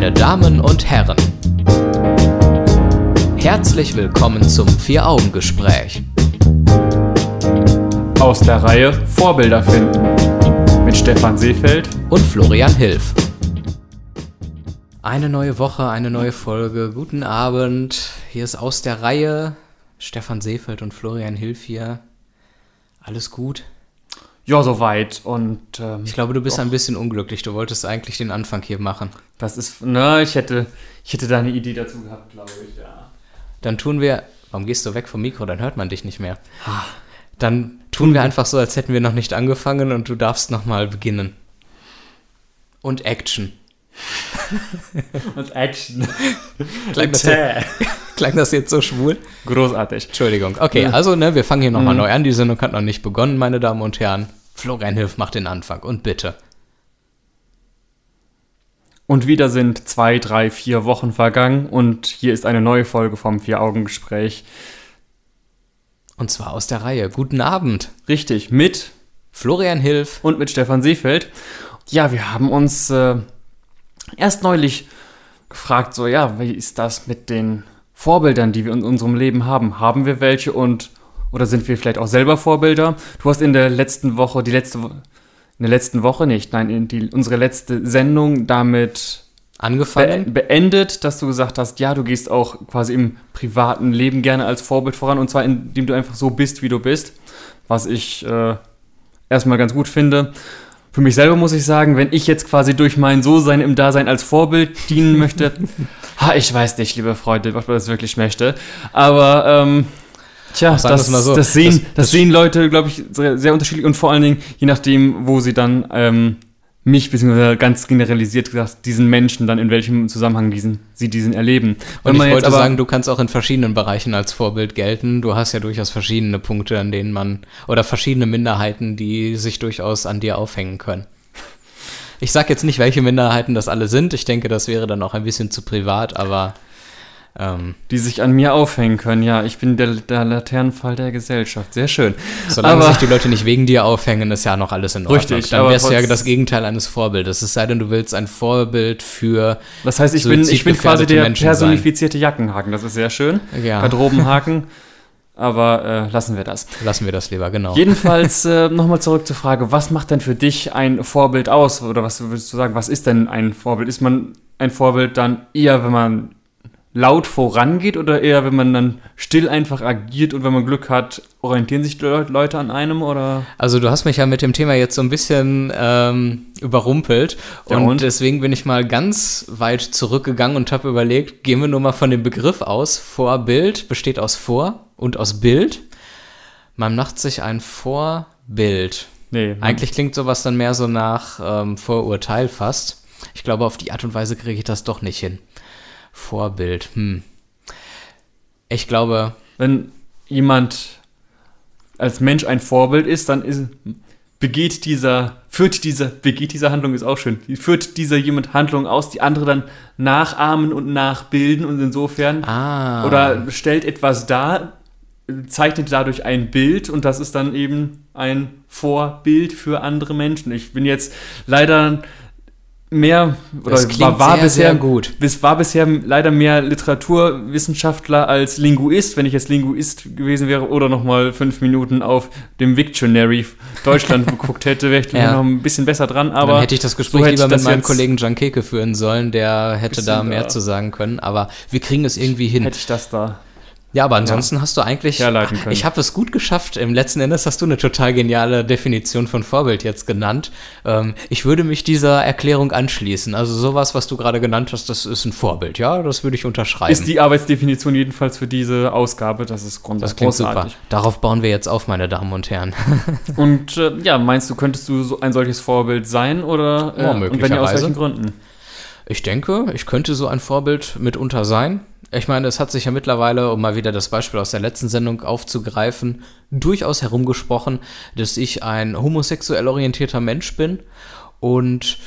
Meine Damen und Herren, herzlich willkommen zum Vier-Augen-Gespräch. Aus der Reihe Vorbilder finden mit Stefan Seefeld und Florian Hilf. Eine neue Woche, eine neue Folge. Guten Abend. Hier ist aus der Reihe Stefan Seefeld und Florian Hilf hier. Alles gut? Ja, soweit. Und ähm, ich glaube, du bist doch. ein bisschen unglücklich. Du wolltest eigentlich den Anfang hier machen. Das ist, ne, ich hätte, ich hätte da eine Idee dazu gehabt, glaube ich, ja. Dann tun wir, warum gehst du weg vom Mikro? Dann hört man dich nicht mehr. Dann tun wir einfach so, als hätten wir noch nicht angefangen und du darfst nochmal beginnen. Und Action. und Action. Klang das, klang das, jetzt so schwul? Großartig. Entschuldigung. Okay, also ne, wir fangen hier nochmal mhm. neu an. Die Sendung hat noch nicht begonnen, meine Damen und Herren. Florian Hilf macht den Anfang und bitte. Und wieder sind zwei, drei, vier Wochen vergangen und hier ist eine neue Folge vom Vier-Augen-Gespräch. Und zwar aus der Reihe Guten Abend. Richtig, mit Florian Hilf und mit Stefan Seefeld. Ja, wir haben uns äh, erst neulich gefragt, so ja, wie ist das mit den Vorbildern, die wir in unserem Leben haben? Haben wir welche und oder sind wir vielleicht auch selber Vorbilder? Du hast in der letzten Woche, die letzte, in der letzten Woche nicht, nein, in die, unsere letzte Sendung damit angefangen, be beendet, dass du gesagt hast, ja, du gehst auch quasi im privaten Leben gerne als Vorbild voran und zwar indem du einfach so bist, wie du bist, was ich äh, erstmal ganz gut finde. Für mich selber muss ich sagen, wenn ich jetzt quasi durch mein So-Sein im Dasein als Vorbild dienen möchte, ha, ich weiß nicht, liebe Freunde, ob man das wirklich möchte, aber ähm, Tja, das, so. das, sehen, das, das sehen Leute, glaube ich, sehr, sehr, unterschiedlich und vor allen Dingen, je nachdem, wo sie dann ähm, mich, beziehungsweise ganz generalisiert gesagt, diesen Menschen dann in welchem Zusammenhang diesen, sie diesen erleben. Und ich wollte aber, sagen, du kannst auch in verschiedenen Bereichen als Vorbild gelten. Du hast ja durchaus verschiedene Punkte, an denen man, oder verschiedene Minderheiten, die sich durchaus an dir aufhängen können. Ich sage jetzt nicht, welche Minderheiten das alle sind. Ich denke, das wäre dann auch ein bisschen zu privat, aber ähm, die sich an mir aufhängen können. Ja, ich bin der, der Laternenfall der Gesellschaft. Sehr schön. Solange aber, sich die Leute nicht wegen dir aufhängen, ist ja noch alles in Ordnung. Richtig, Dann wärst du ja das Gegenteil eines Vorbildes. Es sei denn, du willst ein Vorbild für. Das heißt, ich bin, ich bin quasi der Menschen personifizierte sein. Jackenhaken. Das ist sehr schön. Ja. Garderobenhaken. Aber äh, lassen wir das. Lassen wir das lieber, genau. Jedenfalls äh, nochmal zurück zur Frage, was macht denn für dich ein Vorbild aus? Oder was würdest du sagen, was ist denn ein Vorbild? Ist man ein Vorbild dann eher, wenn man laut vorangeht oder eher, wenn man dann still einfach agiert und wenn man Glück hat, orientieren sich die Leute an einem oder? Also du hast mich ja mit dem Thema jetzt so ein bisschen ähm, überrumpelt ja, und, und, deswegen bin ich mal ganz weit zurückgegangen und habe überlegt, gehen wir nur mal von dem Begriff aus. Vorbild besteht aus Vor und aus Bild. Man macht sich ein Vorbild. Nee, Eigentlich klingt sowas dann mehr so nach ähm, Vorurteil fast. Ich glaube, auf die Art und Weise kriege ich das doch nicht hin. Vorbild. Hm. Ich glaube. Wenn jemand als Mensch ein Vorbild ist, dann ist, begeht dieser, führt dieser, begeht diese Handlung ist auch schön, führt dieser jemand Handlung aus, die andere dann nachahmen und nachbilden und insofern ah. oder stellt etwas dar, zeichnet dadurch ein Bild und das ist dann eben ein Vorbild für andere Menschen. Ich bin jetzt leider mehr oder war, war sehr, bisher sehr gut. Bis, war bisher leider mehr Literaturwissenschaftler als Linguist. Wenn ich jetzt Linguist gewesen wäre oder noch mal fünf Minuten auf dem Victionary Deutschland geguckt hätte, wäre ich ja. noch ein bisschen besser dran. Aber Dann hätte ich das Gespräch so lieber mit meinem Kollegen Jan Keke führen sollen. Der hätte da mehr da. zu sagen können. Aber wir kriegen es irgendwie hin. Hätte ich das da. Ja, aber ansonsten ja. hast du eigentlich. Herleiten können. Ich habe es gut geschafft. Im letzten Endes hast du eine total geniale Definition von Vorbild jetzt genannt. Ähm, ich würde mich dieser Erklärung anschließen. Also sowas, was du gerade genannt hast, das ist ein Vorbild. Ja, das würde ich unterschreiben. Ist die Arbeitsdefinition jedenfalls für diese Ausgabe. Das ist grundsätzlich. Das großartig. super. Darauf bauen wir jetzt auf, meine Damen und Herren. und äh, ja, meinst du, könntest du so ein solches Vorbild sein oder? Äh, oh, und wenn ja, aus welchen Gründen? Ich denke, ich könnte so ein Vorbild mitunter sein. Ich meine, es hat sich ja mittlerweile, um mal wieder das Beispiel aus der letzten Sendung aufzugreifen, durchaus herumgesprochen, dass ich ein homosexuell orientierter Mensch bin. Und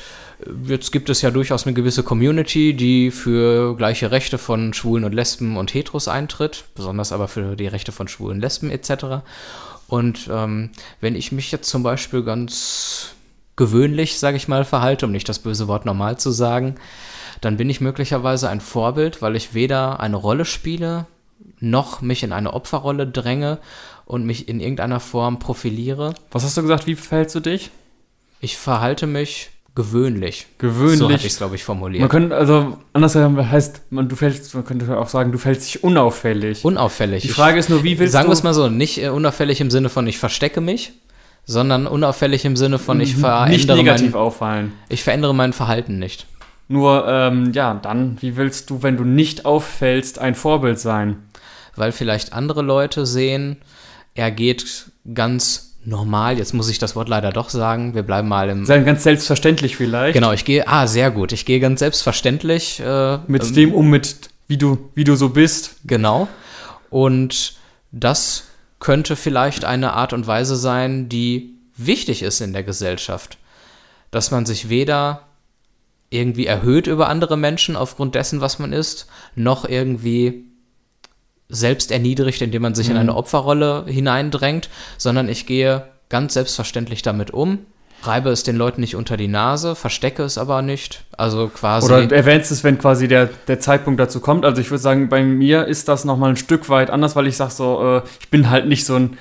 jetzt gibt es ja durchaus eine gewisse Community, die für gleiche Rechte von Schwulen und Lesben und Heteros eintritt, besonders aber für die Rechte von Schwulen, Lesben etc. Und ähm, wenn ich mich jetzt zum Beispiel ganz gewöhnlich, sage ich mal, verhalte, um nicht das böse Wort normal zu sagen, dann bin ich möglicherweise ein Vorbild, weil ich weder eine Rolle spiele, noch mich in eine Opferrolle dränge und mich in irgendeiner Form profiliere. Was hast du gesagt, wie verhältst du dich? Ich verhalte mich gewöhnlich. Gewöhnlich. So hatte ich es, glaube ich, formuliert. Man könnte, also, anders heißt, man, du fällst, man könnte auch sagen, du fällst dich unauffällig. Unauffällig. Die Frage ist nur, wie willst sagen du... Sagen wir es mal so, nicht äh, unauffällig im Sinne von, ich verstecke mich, sondern unauffällig im Sinne von, ich verändere nicht negativ mein, auffallen. Ich verändere mein Verhalten nicht. Nur, ähm, ja, dann, wie willst du, wenn du nicht auffällst, ein Vorbild sein? Weil vielleicht andere Leute sehen, er geht ganz normal, jetzt muss ich das Wort leider doch sagen, wir bleiben mal im... Sein ganz selbstverständlich vielleicht. Genau, ich gehe, ah, sehr gut, ich gehe ganz selbstverständlich... Äh, mit ähm, dem um, mit wie du, wie du so bist. Genau. Und das könnte vielleicht eine Art und Weise sein, die wichtig ist in der Gesellschaft. Dass man sich weder irgendwie erhöht über andere Menschen aufgrund dessen, was man ist, noch irgendwie selbst erniedrigt, indem man sich mhm. in eine Opferrolle hineindrängt, sondern ich gehe ganz selbstverständlich damit um, reibe es den Leuten nicht unter die Nase, verstecke es aber nicht. Also quasi. Oder erwähnst es, wenn quasi der, der Zeitpunkt dazu kommt. Also ich würde sagen, bei mir ist das nochmal ein Stück weit anders, weil ich sage so, äh, ich bin halt nicht so ein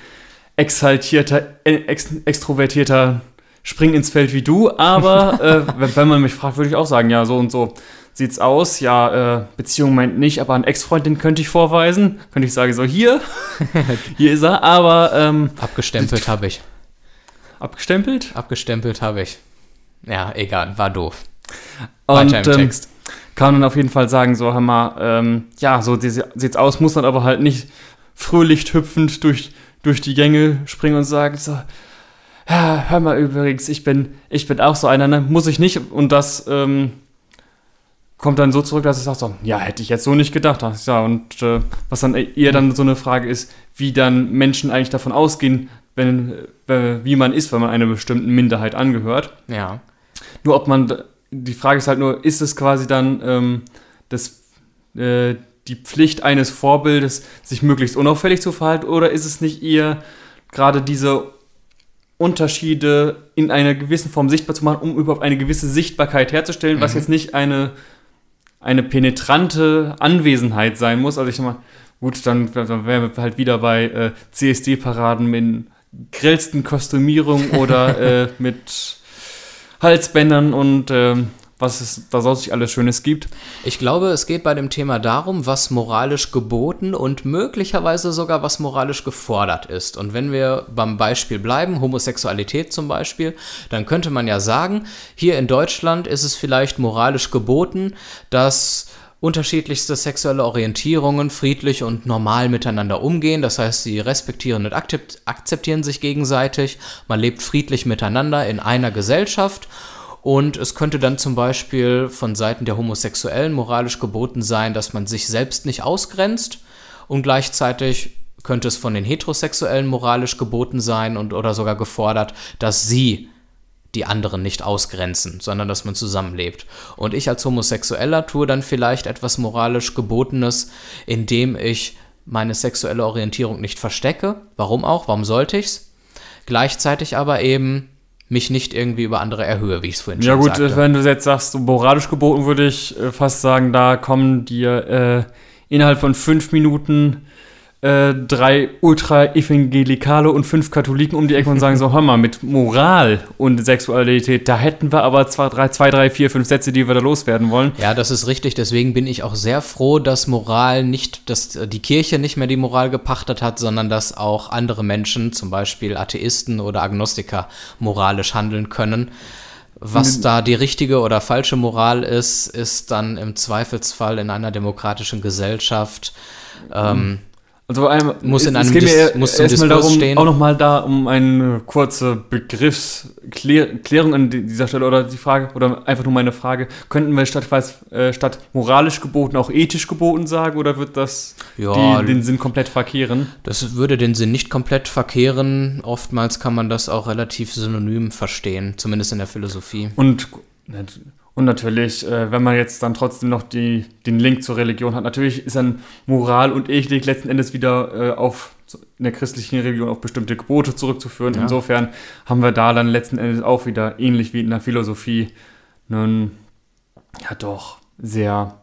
exaltierter, ex, extrovertierter Spring ins Feld wie du, aber äh, wenn, wenn man mich fragt, würde ich auch sagen, ja, so und so sieht's aus. Ja, äh, Beziehung meint nicht, aber einen Ex-Freund, könnte ich vorweisen. Könnte ich sagen, so hier, hier ist er, aber ähm, abgestempelt habe ich. Abgestempelt? Abgestempelt habe ich. Ja, egal, war doof. Und, Weiter im ähm, Text. Kann man auf jeden Fall sagen, so Hammer, ähm, ja, so sieht's aus, muss dann aber halt nicht fröhlich hüpfend durch, durch die Gänge springen und sagen, so, ja, hör mal übrigens, ich bin, ich bin auch so einer, ne? muss ich nicht. Und das ähm, kommt dann so zurück, dass ich sage, so, ja, hätte ich jetzt so nicht gedacht. Ja, und äh, was dann eher dann so eine Frage ist, wie dann Menschen eigentlich davon ausgehen, wenn, äh, wie man ist, wenn man einer bestimmten Minderheit angehört. Ja. Nur ob man, die Frage ist halt nur, ist es quasi dann ähm, das, äh, die Pflicht eines Vorbildes, sich möglichst unauffällig zu verhalten, oder ist es nicht eher gerade diese Unterschiede in einer gewissen Form sichtbar zu machen, um überhaupt eine gewisse Sichtbarkeit herzustellen, mhm. was jetzt nicht eine, eine penetrante Anwesenheit sein muss. Also ich sag mal, gut, dann, dann wären wir halt wieder bei äh, CSD-Paraden mit grellsten Kostümierung oder äh, mit Halsbändern und äh, was es da sonst alles Schönes gibt. Ich glaube, es geht bei dem Thema darum, was moralisch geboten und möglicherweise sogar was moralisch gefordert ist. Und wenn wir beim Beispiel bleiben, Homosexualität zum Beispiel, dann könnte man ja sagen, hier in Deutschland ist es vielleicht moralisch geboten, dass unterschiedlichste sexuelle Orientierungen friedlich und normal miteinander umgehen. Das heißt, sie respektieren und akzeptieren sich gegenseitig. Man lebt friedlich miteinander in einer Gesellschaft. Und es könnte dann zum Beispiel von Seiten der Homosexuellen moralisch geboten sein, dass man sich selbst nicht ausgrenzt. Und gleichzeitig könnte es von den Heterosexuellen moralisch geboten sein und oder sogar gefordert, dass sie die anderen nicht ausgrenzen, sondern dass man zusammenlebt. Und ich als Homosexueller tue dann vielleicht etwas moralisch Gebotenes, indem ich meine sexuelle Orientierung nicht verstecke. Warum auch? Warum sollte ich's? Gleichzeitig aber eben mich nicht irgendwie über andere erhöhe, wie ich es vorhin ja, schon sagte. Ja gut, wenn du jetzt sagst, moralisch geboten, würde ich äh, fast sagen, da kommen dir äh, innerhalb von fünf Minuten äh, drei Ultra-Evangelikale und fünf Katholiken um die Ecke und sagen so, hör mal, mit Moral und Sexualität, da hätten wir aber zwei, drei, zwei, drei, vier, fünf Sätze, die wir da loswerden wollen. Ja, das ist richtig. Deswegen bin ich auch sehr froh, dass Moral nicht, dass die Kirche nicht mehr die Moral gepachtet hat, sondern dass auch andere Menschen, zum Beispiel Atheisten oder Agnostiker, moralisch handeln können. Was da die richtige oder falsche Moral ist, ist dann im Zweifelsfall in einer demokratischen Gesellschaft ähm, also einem, muss in einem Dis muss erstmal darum, stehen. auch nochmal da um eine kurze Begriffsklärung an dieser Stelle oder die Frage oder einfach nur meine Frage, könnten wir statt, äh, statt moralisch geboten auch ethisch geboten sagen oder wird das ja, die, den Sinn komplett verkehren? Das würde den Sinn nicht komplett verkehren. Oftmals kann man das auch relativ synonym verstehen, zumindest in der Philosophie. Und Und natürlich, äh, wenn man jetzt dann trotzdem noch die, den Link zur Religion hat, natürlich ist dann Moral und Ethik letzten Endes wieder äh, auf in der christlichen Religion auf bestimmte Gebote zurückzuführen. Ja. Insofern haben wir da dann letzten Endes auch wieder ähnlich wie in der Philosophie einen, ja doch, sehr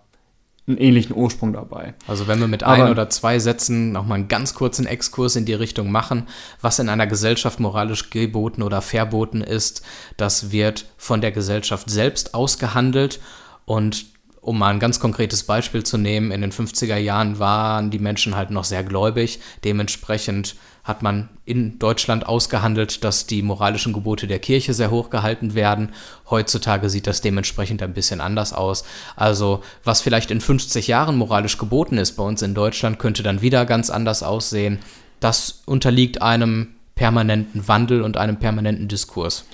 einen ähnlichen Ursprung dabei. Also wenn wir mit Aber, ein oder zwei Sätzen nochmal einen ganz kurzen Exkurs in die Richtung machen, was in einer Gesellschaft moralisch geboten oder verboten ist, das wird von der Gesellschaft selbst ausgehandelt und um mal ein ganz konkretes Beispiel zu nehmen, in den 50er Jahren waren die Menschen halt noch sehr gläubig. Dementsprechend hat man in Deutschland ausgehandelt, dass die moralischen Gebote der Kirche sehr hoch gehalten werden. Heutzutage sieht das dementsprechend ein bisschen anders aus. Also was vielleicht in 50 Jahren moralisch geboten ist bei uns in Deutschland, könnte dann wieder ganz anders aussehen. Das unterliegt einem permanenten Wandel und einem permanenten Diskurs.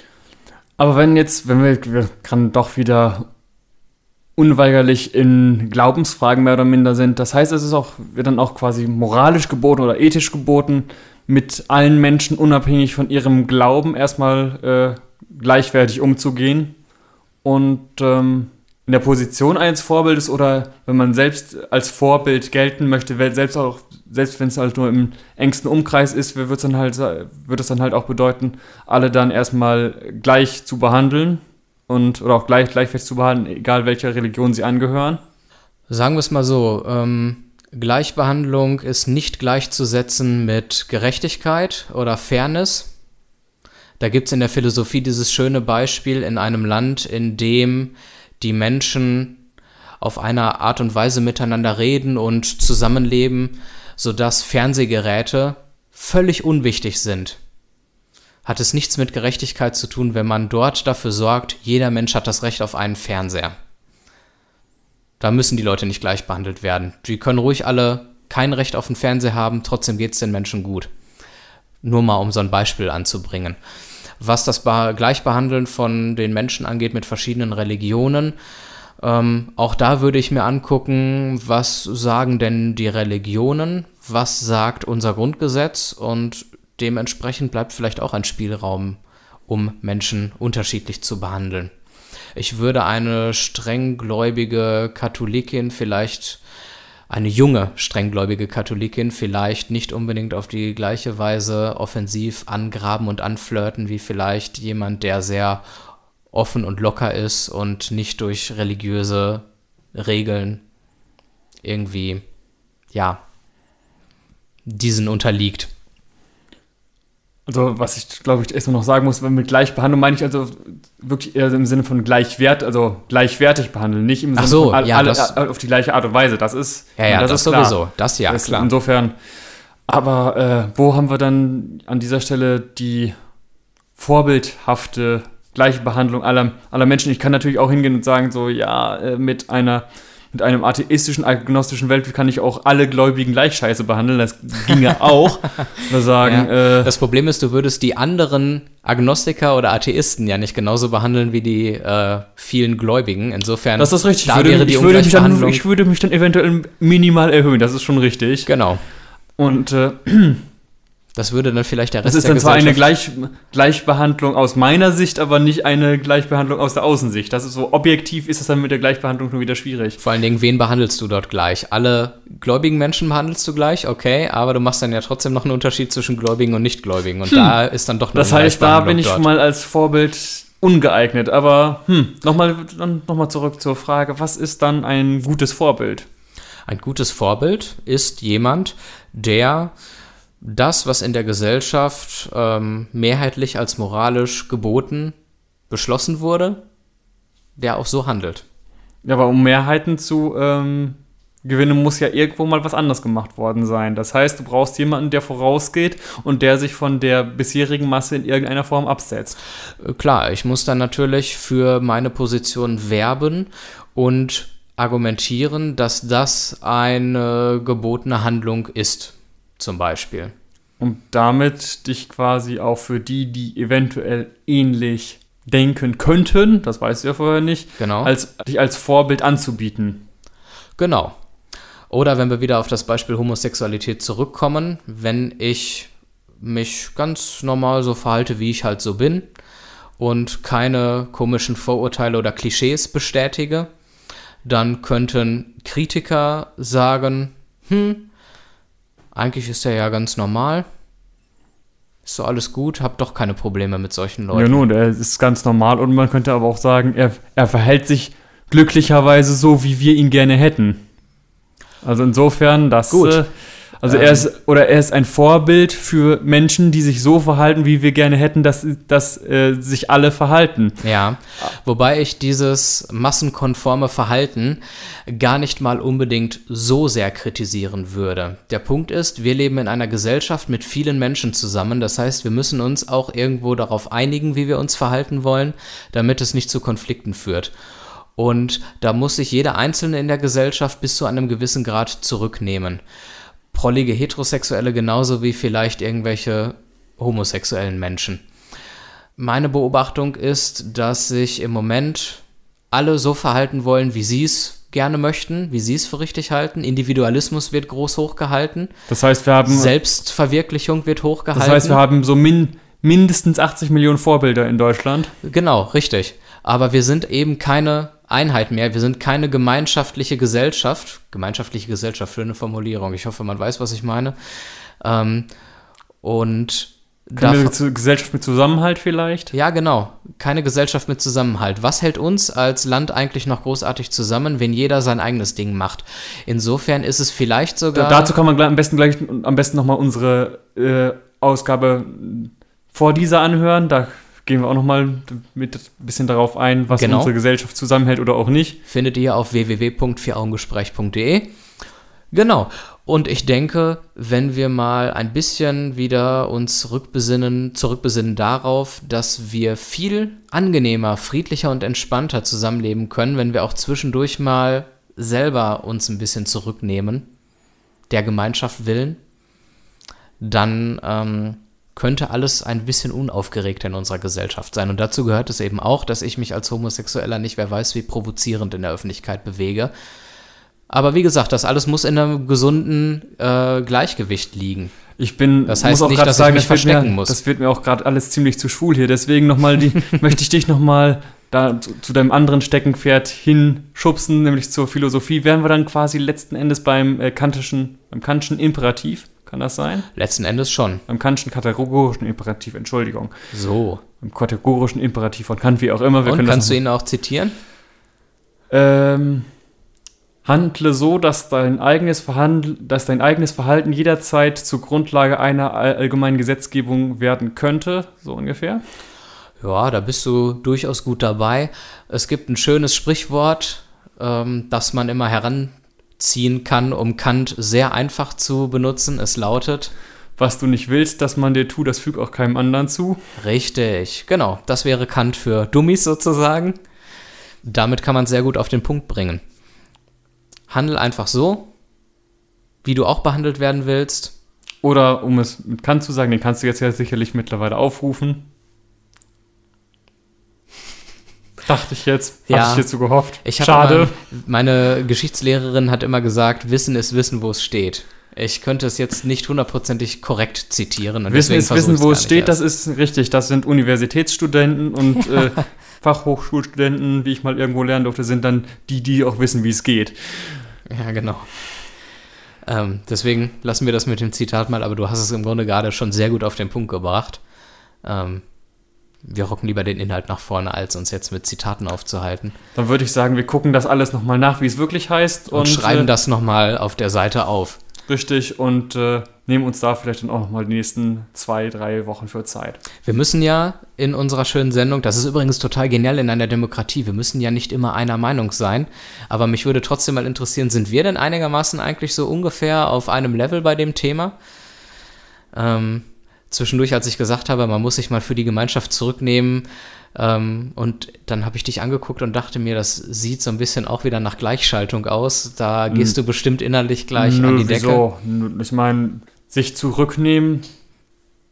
Aber wenn jetzt, wenn wir, wir kann doch wieder unweigerlich in Glaubensfragen mehr oder minder sind. Das heißt, es ist auch, wird dann auch quasi moralisch geboten oder ethisch geboten, mit allen Menschen unabhängig von ihrem Glauben erstmal äh, gleichwertig umzugehen. Und ähm, in der Position eines Vorbildes oder wenn man selbst als Vorbild gelten möchte, selbst auch selbst wenn es halt nur im engsten Umkreis ist, wird es dann halt wird es dann halt auch bedeuten, alle dann erstmal gleich zu behandeln und oder auch gleich gleichwertig zu behandeln, egal welcher Religion sie angehören? Sagen wir es mal so, ähm, Gleichbehandlung ist nicht gleichzusetzen mit Gerechtigkeit oder Fairness. Da gibt es in der Philosophie dieses schöne Beispiel in einem Land, in dem die Menschen auf eine Art und Weise miteinander reden und zusammenleben, sodass Fernsehgeräte völlig unwichtig sind hat es nichts mit Gerechtigkeit zu tun, wenn man dort dafür sorgt, jeder Mensch hat das Recht auf einen Fernseher. Da müssen die Leute nicht gleich behandelt werden. Die können ruhig alle kein Recht auf einen Fernseher haben, trotzdem geht es den Menschen gut. Nur mal um so ein Beispiel anzubringen. Was das Gleichbehandeln von den Menschen angeht mit verschiedenen Religionen, ähm, auch da würde ich mir angucken, was sagen denn die Religionen, was sagt unser Grundgesetz und dementsprechend bleibt vielleicht auch ein Spielraum, um Menschen unterschiedlich zu behandeln. Ich würde eine strenggläubige Katholikin vielleicht eine junge, strenggläubige Katholikin vielleicht nicht unbedingt auf die gleiche Weise offensiv angraben und anflirten wie vielleicht jemand, der sehr offen und locker ist und nicht durch religiöse Regeln irgendwie, ja, diesen unterliegt. Also, was ich glaube ich erstmal noch sagen muss, mit Gleichbehandlung meine ich also wirklich eher im Sinne von gleichwert, also gleichwertig behandeln, nicht im Sinne so, von ja, alle, auf die gleiche Art und Weise. Das ist ja, ja das, das ist sowieso, das ja das klar. Insofern, aber äh, wo haben wir dann an dieser Stelle die vorbildhafte Gleichbehandlung aller, aller Menschen? Ich kann natürlich auch hingehen und sagen so, ja, äh, mit einer mit einem atheistischen, agnostischen Weltbild kann ich auch alle Gläubigen gleich scheiße behandeln. Das ginge auch. Sagen, ja. äh, das Problem ist, du würdest die anderen Agnostiker oder Atheisten ja nicht genauso behandeln wie die äh, vielen Gläubigen. Insofern, das ist richtig. Da ich, würde, ich, würde mich dann, ich würde mich dann eventuell minimal erhöhen. Das ist schon richtig. Genau. Und äh, das würde dann vielleicht der Rest Das ist dann zwar eine Gleich Gleichbehandlung aus meiner Sicht, aber nicht eine Gleichbehandlung aus der Außensicht. Das ist so objektiv ist das dann mit der Gleichbehandlung schon wieder schwierig. Vor allen Dingen, wen behandelst du dort gleich? Alle gläubigen Menschen behandelst du gleich, okay, aber du machst dann ja trotzdem noch einen Unterschied zwischen Gläubigen und Nichtgläubigen. Und hm. da ist dann doch noch Das heißt, da bin ich dort. mal als Vorbild ungeeignet. Aber hm, nochmal noch mal zurück zur Frage, was ist dann ein gutes Vorbild? Ein gutes Vorbild ist jemand, der das, was in der Gesellschaft ähm, mehrheitlich als moralisch geboten beschlossen wurde, der auch so handelt. Ja, aber um Mehrheiten zu ähm, gewinnen, muss ja irgendwo mal was anders gemacht worden sein. Das heißt, du brauchst jemanden, der vorausgeht und der sich von der bisherigen Masse in irgendeiner Form absetzt. Äh, klar, ich muss dann natürlich für meine Position werben und argumentieren, dass das eine gebotene Handlung ist zum Beispiel. Und damit dich quasi auch für die, die eventuell ähnlich denken könnten, das weißt du ja vorher nicht, genau. als, dich als Vorbild anzubieten. Genau. Oder wenn wir wieder auf das Beispiel Homosexualität zurückkommen, wenn ich mich ganz normal so verhalte, wie ich halt so bin, und keine komischen Vorurteile oder Klischees bestätige, dann könnten Kritiker sagen, hm, eigentlich ist er ja ganz normal. Ist so alles gut, hab doch keine Probleme mit solchen Leuten. Ja, nun, er ist ganz normal und man könnte aber auch sagen, er, er verhält sich glücklicherweise so, wie wir ihn gerne hätten. Also insofern, das. Gut. Äh, also er ähm. ist oder er ist ein Vorbild für Menschen, die sich so verhalten, wie wir gerne hätten, dass, dass äh, sich alle verhalten. Ja, wobei ich dieses massenkonforme Verhalten gar nicht mal unbedingt so sehr kritisieren würde. Der Punkt ist, wir leben in einer Gesellschaft mit vielen Menschen zusammen. Das heißt, wir müssen uns auch irgendwo darauf einigen, wie wir uns verhalten wollen, damit es nicht zu Konflikten führt. Und da muss sich jeder Einzelne in der Gesellschaft bis zu einem gewissen Grad zurücknehmen prollige Heterosexuelle genauso wie vielleicht irgendwelche homosexuellen Menschen. Meine Beobachtung ist, dass sich im Moment alle so verhalten wollen, wie sie es gerne möchten, wie sie es für richtig halten. Individualismus wird groß hochgehalten. Das heißt, wir haben. Selbstverwirklichung wird hochgehalten. Das heißt, wir haben so min mindestens 80 Millionen Vorbilder in Deutschland. Genau, richtig. Aber wir sind eben keine Einheit mehr. Wir sind keine gemeinschaftliche Gesellschaft. Gemeinschaftliche Gesellschaft für eine Formulierung. Ich hoffe, man weiß, was ich meine. Ähm, und keine Gesellschaft mit Zusammenhalt vielleicht? Ja, genau. Keine Gesellschaft mit Zusammenhalt. Was hält uns als Land eigentlich noch großartig zusammen, wenn jeder sein eigenes Ding macht? Insofern ist es vielleicht sogar. dazu kann man am besten gleich am besten nochmal unsere äh, Ausgabe vor dieser anhören. Da gehen wir auch nochmal mit ein bisschen darauf ein, was genau. unsere Gesellschaft zusammenhält oder auch nicht. Findet ihr auf www.vieraugengespräch.de. Genau. Und ich denke, wenn wir mal ein bisschen wieder uns rückbesinnen, zurückbesinnen darauf, dass wir viel angenehmer, friedlicher und entspannter zusammenleben können, wenn wir auch zwischendurch mal selber uns ein bisschen zurücknehmen, der Gemeinschaft willen, dann ähm, könnte alles ein bisschen unaufgeregter in unserer Gesellschaft sein. Und dazu gehört es eben auch, dass ich mich als Homosexueller nicht, wer weiß, wie provozierend in der Öffentlichkeit bewege. Aber wie gesagt, das alles muss in einem gesunden äh, Gleichgewicht liegen. Ich bin, das heißt nicht, dass sagen, ich mich das verstecken mir, muss. Das wird mir auch gerade alles ziemlich zu schwul hier. Deswegen nochmal die, möchte ich dich nochmal da zu, zu, deinem anderen Steckenpferd hinschubsen, nämlich zur Philosophie. Wären wir dann quasi letzten Endes beim äh, kantischen, beim kantischen Imperativ? Kann das sein? Letzten Endes schon. Beim kantischen kategorischen Imperativ, Entschuldigung. So. Beim kategorischen Imperativ von Kant, wie auch immer. Wir Und kannst du ihn auch zitieren? Ähm, handle so, dass dein, eigenes Verhandl dass dein eigenes Verhalten jederzeit zur Grundlage einer allgemeinen Gesetzgebung werden könnte, so ungefähr. Ja, da bist du durchaus gut dabei. Es gibt ein schönes Sprichwort, ähm, das man immer heran ziehen kann, um Kant sehr einfach zu benutzen. Es lautet, was du nicht willst, dass man dir tut, das fügt auch keinem anderen zu. Richtig, genau. Das wäre Kant für Dummies sozusagen. Damit kann man sehr gut auf den Punkt bringen. Handel einfach so, wie du auch behandelt werden willst. Oder um es mit Kant zu sagen, den kannst du jetzt ja sicherlich mittlerweile aufrufen. Dachte ich jetzt. Ja, Hatte ich jetzt so gehofft. Schade. Immer, meine Geschichtslehrerin hat immer gesagt, Wissen ist Wissen, wo es steht. Ich könnte es jetzt nicht hundertprozentig korrekt zitieren. Wissen ist Wissen, wo es steht, erst. das ist richtig. Das sind Universitätsstudenten und äh, Fachhochschulstudenten, wie ich mal irgendwo lernen durfte, sind dann die, die auch wissen, wie es geht. Ja, genau. Ähm, deswegen lassen wir das mit dem Zitat mal, aber du hast es im Grunde gerade schon sehr gut auf den Punkt gebracht. Ähm, wir rocken lieber den Inhalt nach vorne, als uns jetzt mit Zitaten aufzuhalten. Dann würde ich sagen, wir gucken das alles nochmal nach, wie es wirklich heißt. Und, und schreiben äh, das nochmal auf der Seite auf. Richtig, und äh, nehmen uns da vielleicht dann auch nochmal die nächsten zwei, drei Wochen für Zeit. Wir müssen ja in unserer schönen Sendung, das ist übrigens total genial in einer Demokratie, wir müssen ja nicht immer einer Meinung sein, aber mich würde trotzdem mal interessieren, sind wir denn einigermaßen eigentlich so ungefähr auf einem Level bei dem Thema? Ähm, zwischendurch, als ich gesagt habe, man muss sich mal für die Gemeinschaft zurücknehmen. Ähm, und dann habe ich dich angeguckt und dachte mir, das sieht so ein bisschen auch wieder nach Gleichschaltung aus. Da gehst hm. du bestimmt innerlich gleich Nö, an die Decke. Wieso? Ich meine, sich zurücknehmen.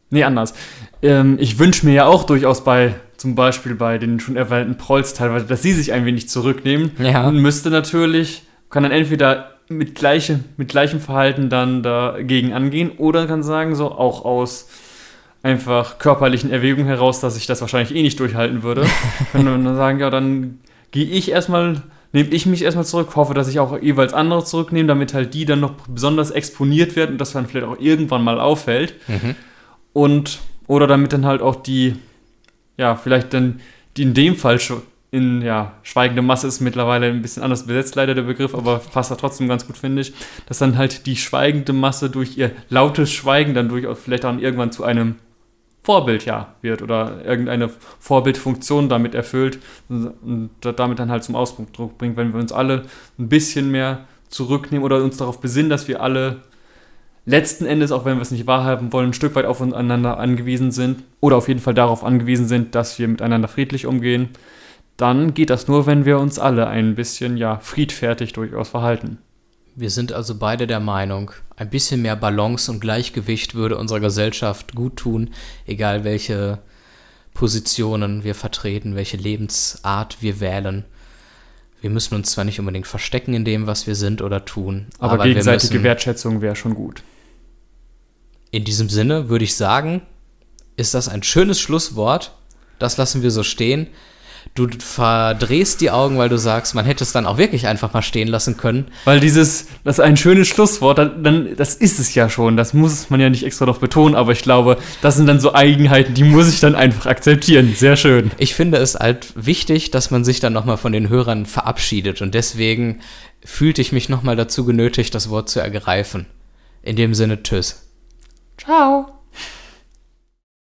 Nee, anders. Ähm, ich wünsche mir ja auch durchaus bei, zum Beispiel bei den schon erwähnten Prolls teilweise, dass sie sich ein wenig zurücknehmen. Ja. Und müsste natürlich, kann dann entweder mit, gleiche, mit gleichem Verhalten dann dagegen angehen oder kann sagen, so auch aus einfach körperlichen Erwägungen heraus, dass ich das wahrscheinlich eh nicht durchhalten würde. Wir dann sagen, ja, dann gehe ich erstmal, nehme ich mich erstmal zurück, hoffe, dass ich auch jeweils andere zurücknehme, damit halt die dann noch besonders exponiert werden und das dann vielleicht auch irgendwann mal auffällt. Mhm. Und, oder damit dann halt auch die, ja, vielleicht dann, die in dem Fall schon in, ja, schweigende Masse ist mittlerweile ein bisschen anders besetzt, leider der Begriff, aber passt da trotzdem ganz gut, finde ich, dass dann halt die schweigende Masse durch ihr lautes Schweigen dann durchaus vielleicht dann irgendwann zu einem Vorbild ja wird oder irgendeine Vorbildfunktion damit erfüllt und damit dann halt zum Ausdruck bringt, wenn wir uns alle ein bisschen mehr zurücknehmen oder uns darauf besinnen, dass wir alle letzten Endes, auch wenn wir es nicht wahrhaben wollen, ein Stück weit aufeinander angewiesen sind oder auf jeden Fall darauf angewiesen sind, dass wir miteinander friedlich umgehen, dann geht das nur, wenn wir uns alle ein bisschen ja friedfertig durchaus verhalten. Wir sind also beide der Meinung, ein bisschen mehr Balance und Gleichgewicht würde unserer Gesellschaft gut tun, egal welche Positionen wir vertreten, welche Lebensart wir wählen. Wir müssen uns zwar nicht unbedingt verstecken in dem, was wir sind oder tun, aber, aber gegenseitige müssen, Wertschätzung wäre schon gut. In diesem Sinne würde ich sagen, ist das ein schönes Schlusswort. Das lassen wir so stehen du verdrehst die Augen, weil du sagst, man hätte es dann auch wirklich einfach mal stehen lassen können. Weil dieses, das ist ein schönes Schlusswort, dann, das ist es ja schon. Das muss man ja nicht extra noch betonen, aber ich glaube, das sind dann so Eigenheiten, die muss ich dann einfach akzeptieren. Sehr schön. Ich finde es halt wichtig, dass man sich dann nochmal von den Hörern verabschiedet und deswegen fühlte ich mich nochmal dazu genötigt, das Wort zu ergreifen. In dem Sinne, tschüss. Ciao.